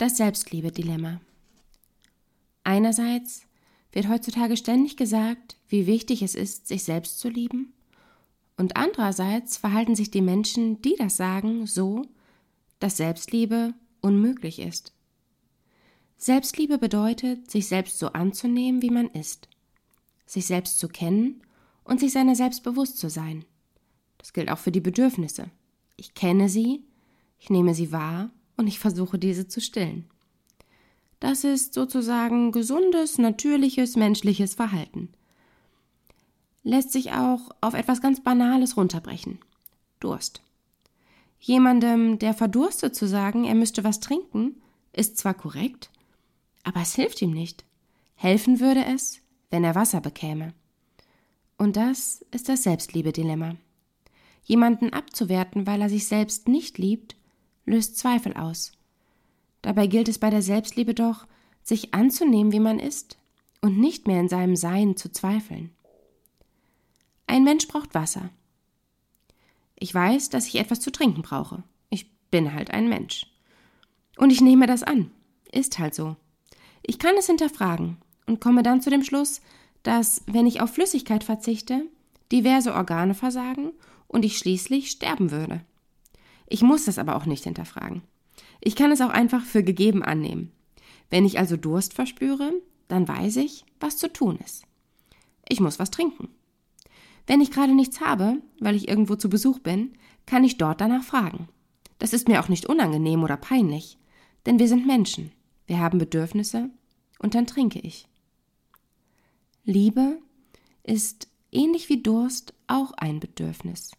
Das Selbstliebe-Dilemma. Einerseits wird heutzutage ständig gesagt, wie wichtig es ist, sich selbst zu lieben, und andererseits verhalten sich die Menschen, die das sagen, so, dass Selbstliebe unmöglich ist. Selbstliebe bedeutet, sich selbst so anzunehmen, wie man ist, sich selbst zu kennen und sich seiner selbst bewusst zu sein. Das gilt auch für die Bedürfnisse. Ich kenne sie, ich nehme sie wahr und ich versuche diese zu stillen. Das ist sozusagen gesundes, natürliches, menschliches Verhalten. Lässt sich auch auf etwas ganz Banales runterbrechen. Durst. Jemandem, der verdurstet, zu sagen, er müsste was trinken, ist zwar korrekt, aber es hilft ihm nicht. Helfen würde es, wenn er Wasser bekäme. Und das ist das Selbstliebe-Dilemma. Jemanden abzuwerten, weil er sich selbst nicht liebt, löst Zweifel aus. Dabei gilt es bei der Selbstliebe doch, sich anzunehmen, wie man ist, und nicht mehr in seinem Sein zu zweifeln. Ein Mensch braucht Wasser. Ich weiß, dass ich etwas zu trinken brauche. Ich bin halt ein Mensch. Und ich nehme das an. Ist halt so. Ich kann es hinterfragen und komme dann zu dem Schluss, dass, wenn ich auf Flüssigkeit verzichte, diverse Organe versagen und ich schließlich sterben würde. Ich muss das aber auch nicht hinterfragen. Ich kann es auch einfach für gegeben annehmen. Wenn ich also Durst verspüre, dann weiß ich, was zu tun ist. Ich muss was trinken. Wenn ich gerade nichts habe, weil ich irgendwo zu Besuch bin, kann ich dort danach fragen. Das ist mir auch nicht unangenehm oder peinlich, denn wir sind Menschen, wir haben Bedürfnisse und dann trinke ich. Liebe ist ähnlich wie Durst auch ein Bedürfnis.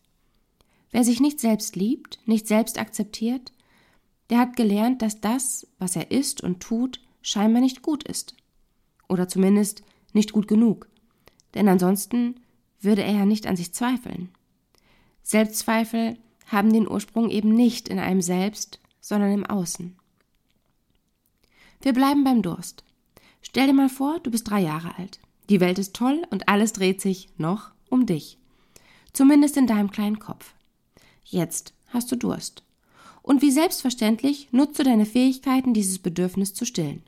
Wer sich nicht selbst liebt, nicht selbst akzeptiert, der hat gelernt, dass das, was er ist und tut, scheinbar nicht gut ist. Oder zumindest nicht gut genug. Denn ansonsten würde er ja nicht an sich zweifeln. Selbstzweifel haben den Ursprung eben nicht in einem selbst, sondern im Außen. Wir bleiben beim Durst. Stell dir mal vor, du bist drei Jahre alt. Die Welt ist toll und alles dreht sich noch um dich. Zumindest in deinem kleinen Kopf. Jetzt hast du Durst. Und wie selbstverständlich nutzt du deine Fähigkeiten, dieses Bedürfnis zu stillen.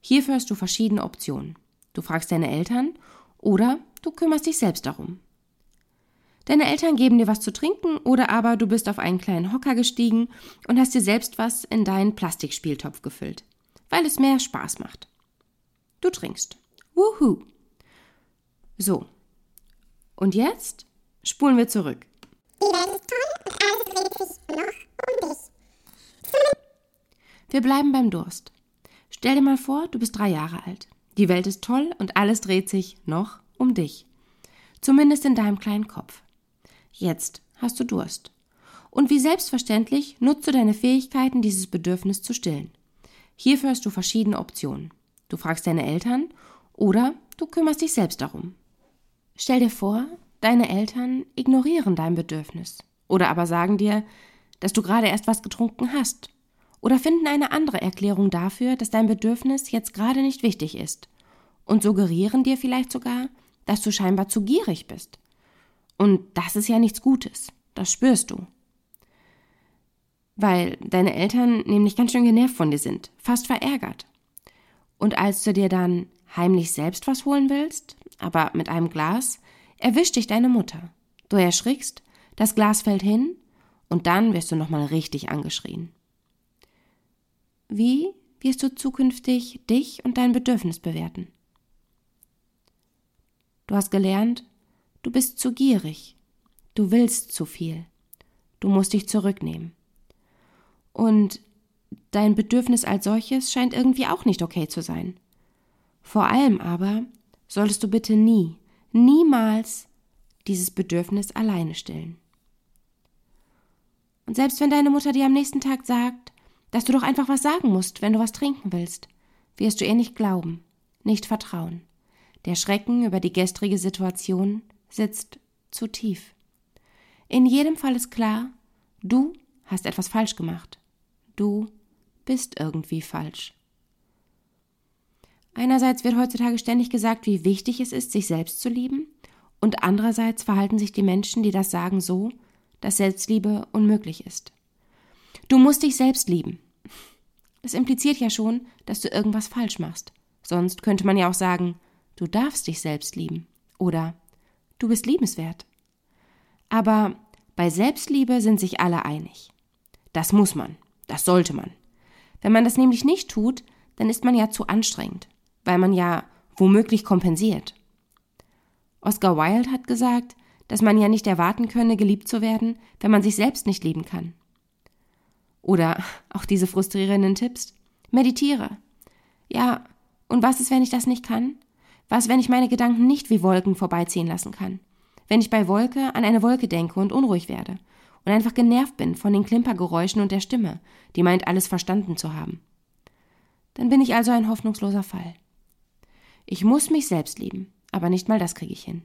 Hierfür hast du verschiedene Optionen. Du fragst deine Eltern oder du kümmerst dich selbst darum. Deine Eltern geben dir was zu trinken oder aber du bist auf einen kleinen Hocker gestiegen und hast dir selbst was in deinen Plastikspieltopf gefüllt, weil es mehr Spaß macht. Du trinkst. Wuhu. So. Und jetzt spulen wir zurück. Die Welt ist toll und alles dreht sich noch um dich. Wir bleiben beim Durst. Stell dir mal vor, du bist drei Jahre alt. Die Welt ist toll und alles dreht sich noch um dich. Zumindest in deinem kleinen Kopf. Jetzt hast du Durst. Und wie selbstverständlich nutzt du deine Fähigkeiten, dieses Bedürfnis zu stillen. Hierfür hast du verschiedene Optionen. Du fragst deine Eltern oder du kümmerst dich selbst darum. Stell dir vor, Deine Eltern ignorieren dein Bedürfnis oder aber sagen dir, dass du gerade erst was getrunken hast oder finden eine andere Erklärung dafür, dass dein Bedürfnis jetzt gerade nicht wichtig ist und suggerieren dir vielleicht sogar, dass du scheinbar zu gierig bist. Und das ist ja nichts Gutes, das spürst du. Weil deine Eltern nämlich ganz schön genervt von dir sind, fast verärgert. Und als du dir dann heimlich selbst was holen willst, aber mit einem Glas, erwischt dich deine Mutter. Du erschrickst, das Glas fällt hin und dann wirst du nochmal richtig angeschrien. Wie wirst du zukünftig dich und dein Bedürfnis bewerten? Du hast gelernt, du bist zu gierig, du willst zu viel, du musst dich zurücknehmen. Und dein Bedürfnis als solches scheint irgendwie auch nicht okay zu sein. Vor allem aber solltest du bitte nie, niemals dieses Bedürfnis alleine stillen. Und selbst wenn deine Mutter dir am nächsten Tag sagt, dass du doch einfach was sagen musst, wenn du was trinken willst, wirst du ihr nicht glauben, nicht vertrauen. Der Schrecken über die gestrige Situation sitzt zu tief. In jedem Fall ist klar, du hast etwas falsch gemacht. Du bist irgendwie falsch. Einerseits wird heutzutage ständig gesagt, wie wichtig es ist, sich selbst zu lieben, und andererseits verhalten sich die Menschen, die das sagen, so, dass Selbstliebe unmöglich ist. Du musst dich selbst lieben. Das impliziert ja schon, dass du irgendwas falsch machst. Sonst könnte man ja auch sagen, du darfst dich selbst lieben oder du bist liebenswert. Aber bei Selbstliebe sind sich alle einig. Das muss man, das sollte man. Wenn man das nämlich nicht tut, dann ist man ja zu anstrengend, weil man ja womöglich kompensiert. Oscar Wilde hat gesagt, dass man ja nicht erwarten könne, geliebt zu werden, wenn man sich selbst nicht lieben kann. Oder auch diese frustrierenden Tipps. Meditiere. Ja, und was ist, wenn ich das nicht kann? Was, wenn ich meine Gedanken nicht wie Wolken vorbeiziehen lassen kann? Wenn ich bei Wolke an eine Wolke denke und unruhig werde und einfach genervt bin von den Klimpergeräuschen und der Stimme, die meint, alles verstanden zu haben. Dann bin ich also ein hoffnungsloser Fall. Ich muss mich selbst lieben, aber nicht mal das kriege ich hin.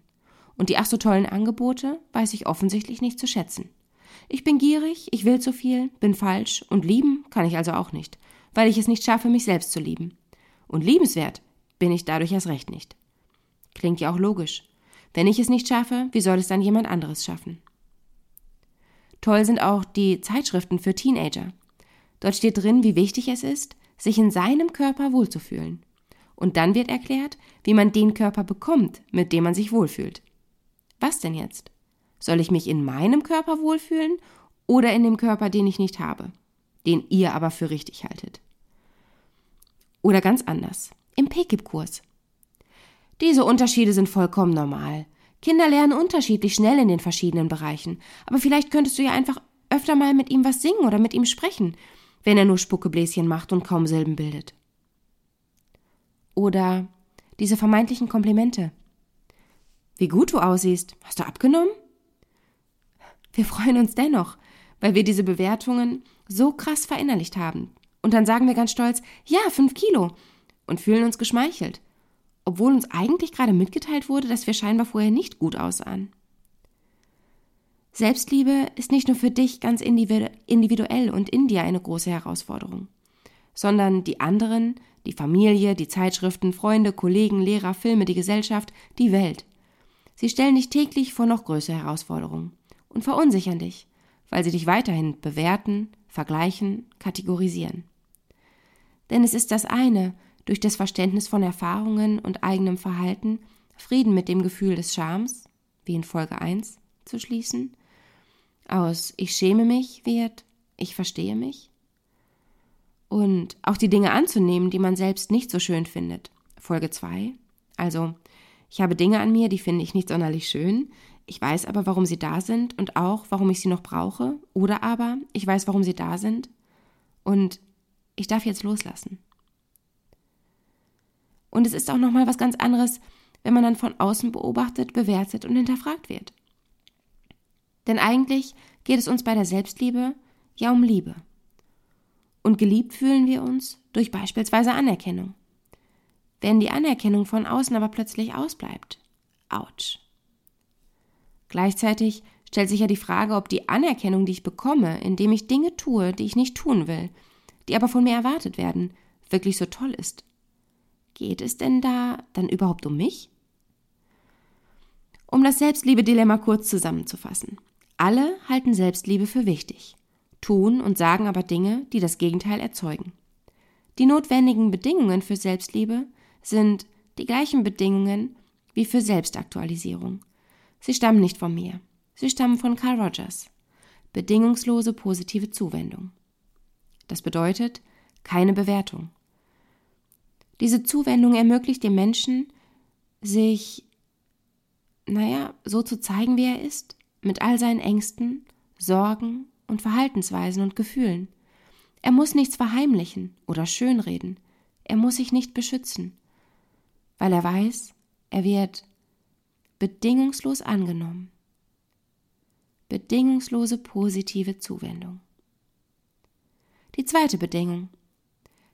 Und die ach so tollen Angebote weiß ich offensichtlich nicht zu schätzen. Ich bin gierig, ich will zu viel, bin falsch und lieben kann ich also auch nicht, weil ich es nicht schaffe, mich selbst zu lieben. Und liebenswert bin ich dadurch erst recht nicht. Klingt ja auch logisch. Wenn ich es nicht schaffe, wie soll es dann jemand anderes schaffen? Toll sind auch die Zeitschriften für Teenager. Dort steht drin, wie wichtig es ist, sich in seinem Körper wohlzufühlen. Und dann wird erklärt, wie man den Körper bekommt, mit dem man sich wohlfühlt. Was denn jetzt? Soll ich mich in meinem Körper wohlfühlen oder in dem Körper, den ich nicht habe, den ihr aber für richtig haltet? Oder ganz anders, im PKIP-Kurs. Diese Unterschiede sind vollkommen normal. Kinder lernen unterschiedlich schnell in den verschiedenen Bereichen, aber vielleicht könntest du ja einfach öfter mal mit ihm was singen oder mit ihm sprechen, wenn er nur Spuckebläschen macht und kaum Silben bildet. Oder diese vermeintlichen Komplimente. Wie gut du aussiehst. Hast du abgenommen? Wir freuen uns dennoch, weil wir diese Bewertungen so krass verinnerlicht haben. Und dann sagen wir ganz stolz, ja, fünf Kilo. Und fühlen uns geschmeichelt. Obwohl uns eigentlich gerade mitgeteilt wurde, dass wir scheinbar vorher nicht gut aussahen. Selbstliebe ist nicht nur für dich ganz individuell und in dir eine große Herausforderung, sondern die anderen, die Familie, die Zeitschriften, Freunde, Kollegen, Lehrer, Filme, die Gesellschaft, die Welt. Sie stellen dich täglich vor noch größere Herausforderungen und verunsichern dich, weil sie dich weiterhin bewerten, vergleichen, kategorisieren. Denn es ist das eine, durch das Verständnis von Erfahrungen und eigenem Verhalten Frieden mit dem Gefühl des Schams, wie in Folge 1, zu schließen, aus ich schäme mich wird ich verstehe mich und auch die Dinge anzunehmen, die man selbst nicht so schön findet. Folge 2. Also, ich habe Dinge an mir, die finde ich nicht sonderlich schön. Ich weiß aber, warum sie da sind und auch, warum ich sie noch brauche. Oder aber, ich weiß, warum sie da sind und ich darf jetzt loslassen. Und es ist auch nochmal was ganz anderes, wenn man dann von außen beobachtet, bewertet und hinterfragt wird. Denn eigentlich geht es uns bei der Selbstliebe ja um Liebe. Und geliebt fühlen wir uns durch beispielsweise Anerkennung. Wenn die Anerkennung von außen aber plötzlich ausbleibt, ouch. Gleichzeitig stellt sich ja die Frage, ob die Anerkennung, die ich bekomme, indem ich Dinge tue, die ich nicht tun will, die aber von mir erwartet werden, wirklich so toll ist. Geht es denn da dann überhaupt um mich? Um das Selbstliebe-Dilemma kurz zusammenzufassen. Alle halten Selbstliebe für wichtig tun und sagen aber Dinge, die das Gegenteil erzeugen. Die notwendigen Bedingungen für Selbstliebe sind die gleichen Bedingungen wie für Selbstaktualisierung. Sie stammen nicht von mir. Sie stammen von Carl Rogers. Bedingungslose positive Zuwendung. Das bedeutet keine Bewertung. Diese Zuwendung ermöglicht dem Menschen, sich, naja, so zu zeigen, wie er ist, mit all seinen Ängsten, Sorgen und Verhaltensweisen und Gefühlen. Er muss nichts verheimlichen oder schönreden. Er muss sich nicht beschützen, weil er weiß, er wird bedingungslos angenommen. Bedingungslose positive Zuwendung. Die zweite Bedingung.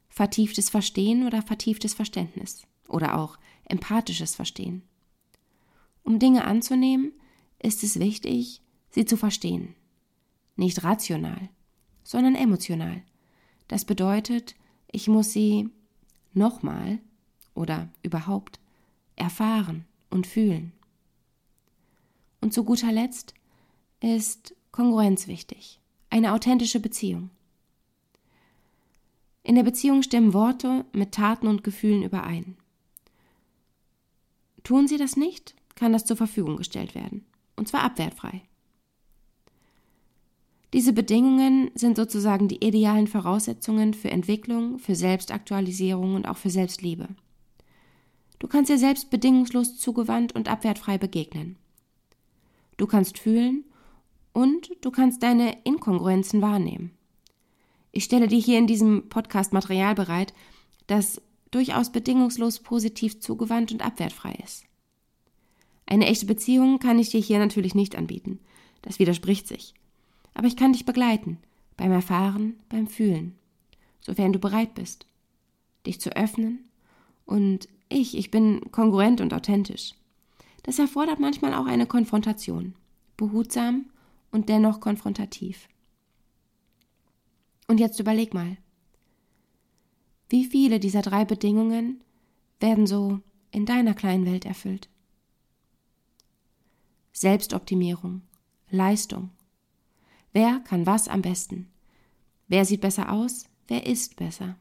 Vertieftes Verstehen oder vertieftes Verständnis oder auch empathisches Verstehen. Um Dinge anzunehmen, ist es wichtig, sie zu verstehen nicht rational, sondern emotional. Das bedeutet, ich muss sie nochmal oder überhaupt erfahren und fühlen. Und zu guter Letzt ist Kongruenz wichtig, eine authentische Beziehung. In der Beziehung stimmen Worte mit Taten und Gefühlen überein. Tun sie das nicht, kann das zur Verfügung gestellt werden, und zwar abwertfrei. Diese Bedingungen sind sozusagen die idealen Voraussetzungen für Entwicklung, für Selbstaktualisierung und auch für Selbstliebe. Du kannst dir selbst bedingungslos zugewandt und abwertfrei begegnen. Du kannst fühlen und du kannst deine Inkongruenzen wahrnehmen. Ich stelle dir hier in diesem Podcast Material bereit, das durchaus bedingungslos positiv zugewandt und abwertfrei ist. Eine echte Beziehung kann ich dir hier natürlich nicht anbieten. Das widerspricht sich. Aber ich kann dich begleiten, beim Erfahren, beim Fühlen, sofern du bereit bist, dich zu öffnen. Und ich, ich bin kongruent und authentisch. Das erfordert manchmal auch eine Konfrontation, behutsam und dennoch konfrontativ. Und jetzt überleg mal, wie viele dieser drei Bedingungen werden so in deiner kleinen Welt erfüllt? Selbstoptimierung, Leistung. Wer kann was am besten? Wer sieht besser aus? Wer ist besser?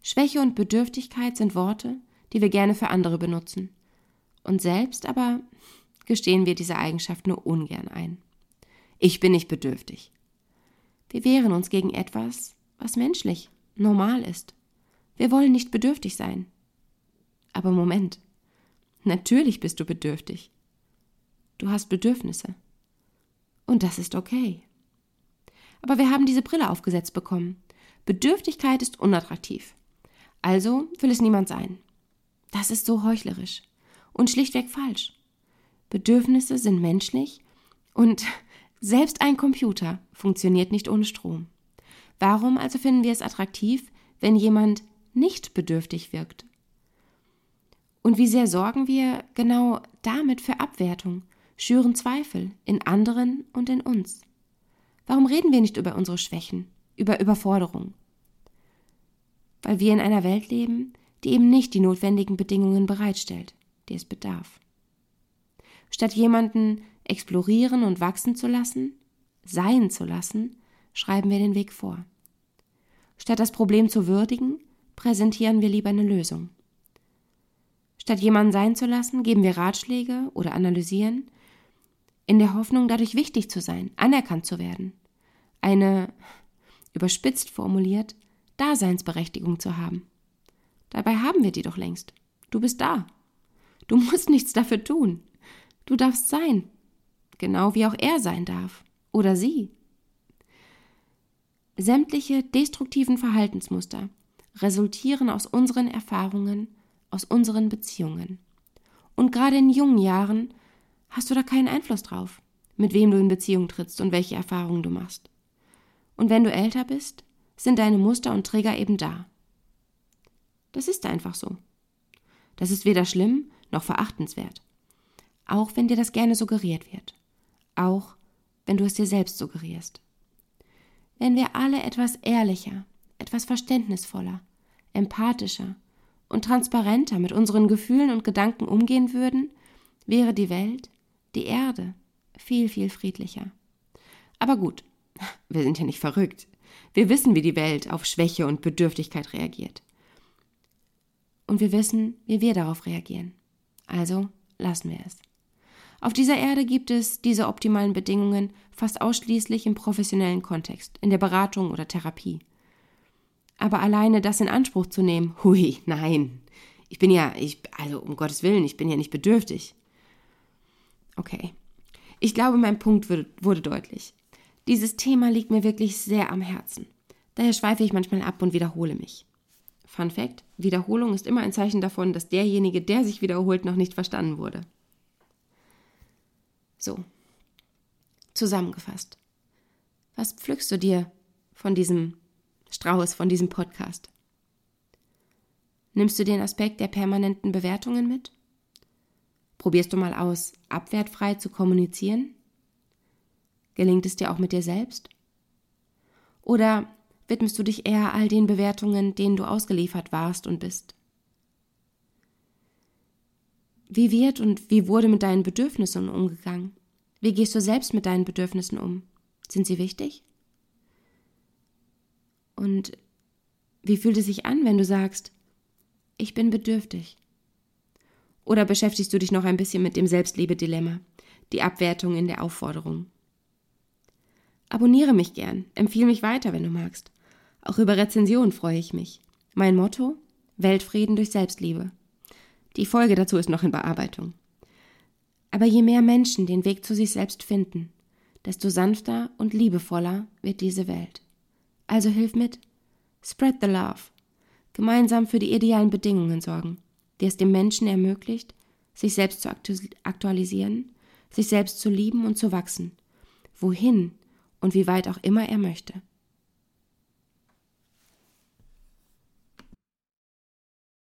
Schwäche und Bedürftigkeit sind Worte, die wir gerne für andere benutzen. Und selbst aber gestehen wir diese Eigenschaft nur ungern ein. Ich bin nicht bedürftig. Wir wehren uns gegen etwas, was menschlich, normal ist. Wir wollen nicht bedürftig sein. Aber Moment. Natürlich bist du bedürftig. Du hast Bedürfnisse. Und das ist okay. Aber wir haben diese Brille aufgesetzt bekommen. Bedürftigkeit ist unattraktiv. Also will es niemand sein. Das ist so heuchlerisch und schlichtweg falsch. Bedürfnisse sind menschlich und selbst ein Computer funktioniert nicht ohne Strom. Warum also finden wir es attraktiv, wenn jemand nicht bedürftig wirkt? Und wie sehr sorgen wir genau damit für Abwertung schüren Zweifel in anderen und in uns. Warum reden wir nicht über unsere Schwächen, über Überforderung? Weil wir in einer Welt leben, die eben nicht die notwendigen Bedingungen bereitstellt, die es bedarf. Statt jemanden explorieren und wachsen zu lassen, sein zu lassen, schreiben wir den Weg vor. Statt das Problem zu würdigen, präsentieren wir lieber eine Lösung. Statt jemanden sein zu lassen, geben wir Ratschläge oder analysieren, in der Hoffnung, dadurch wichtig zu sein, anerkannt zu werden, eine, überspitzt formuliert, Daseinsberechtigung zu haben. Dabei haben wir die doch längst. Du bist da. Du musst nichts dafür tun. Du darfst sein, genau wie auch er sein darf oder sie. Sämtliche destruktiven Verhaltensmuster resultieren aus unseren Erfahrungen, aus unseren Beziehungen. Und gerade in jungen Jahren hast du da keinen Einfluss drauf, mit wem du in Beziehung trittst und welche Erfahrungen du machst. Und wenn du älter bist, sind deine Muster und Trigger eben da. Das ist einfach so. Das ist weder schlimm noch verachtenswert. Auch wenn dir das gerne suggeriert wird. Auch wenn du es dir selbst suggerierst. Wenn wir alle etwas ehrlicher, etwas verständnisvoller, empathischer und transparenter mit unseren Gefühlen und Gedanken umgehen würden, wäre die Welt die Erde viel, viel friedlicher. Aber gut, wir sind ja nicht verrückt. Wir wissen, wie die Welt auf Schwäche und Bedürftigkeit reagiert. Und wir wissen, wie wir darauf reagieren. Also lassen wir es. Auf dieser Erde gibt es diese optimalen Bedingungen fast ausschließlich im professionellen Kontext, in der Beratung oder Therapie. Aber alleine das in Anspruch zu nehmen, hui, nein. Ich bin ja, ich, also um Gottes Willen, ich bin ja nicht bedürftig. Okay. Ich glaube, mein Punkt wurde, wurde deutlich. Dieses Thema liegt mir wirklich sehr am Herzen. Daher schweife ich manchmal ab und wiederhole mich. Fun Fact: Wiederholung ist immer ein Zeichen davon, dass derjenige, der sich wiederholt, noch nicht verstanden wurde. So. Zusammengefasst. Was pflückst du dir von diesem Strauß, von diesem Podcast? Nimmst du den Aspekt der permanenten Bewertungen mit? Probierst du mal aus, abwertfrei zu kommunizieren? Gelingt es dir auch mit dir selbst? Oder widmest du dich eher all den Bewertungen, denen du ausgeliefert warst und bist? Wie wird und wie wurde mit deinen Bedürfnissen umgegangen? Wie gehst du selbst mit deinen Bedürfnissen um? Sind sie wichtig? Und Wie fühlt es sich an, wenn du sagst, ich bin bedürftig? Oder beschäftigst du dich noch ein bisschen mit dem Selbstliebe-Dilemma, die Abwertung in der Aufforderung? Abonniere mich gern, empfehle mich weiter, wenn du magst. Auch über Rezensionen freue ich mich. Mein Motto? Weltfrieden durch Selbstliebe. Die Folge dazu ist noch in Bearbeitung. Aber je mehr Menschen den Weg zu sich selbst finden, desto sanfter und liebevoller wird diese Welt. Also hilf mit. Spread the love. Gemeinsam für die idealen Bedingungen sorgen, die es dem Menschen ermöglicht, sich selbst zu aktualisieren, sich selbst zu lieben und zu wachsen, wohin und wie weit auch immer er möchte.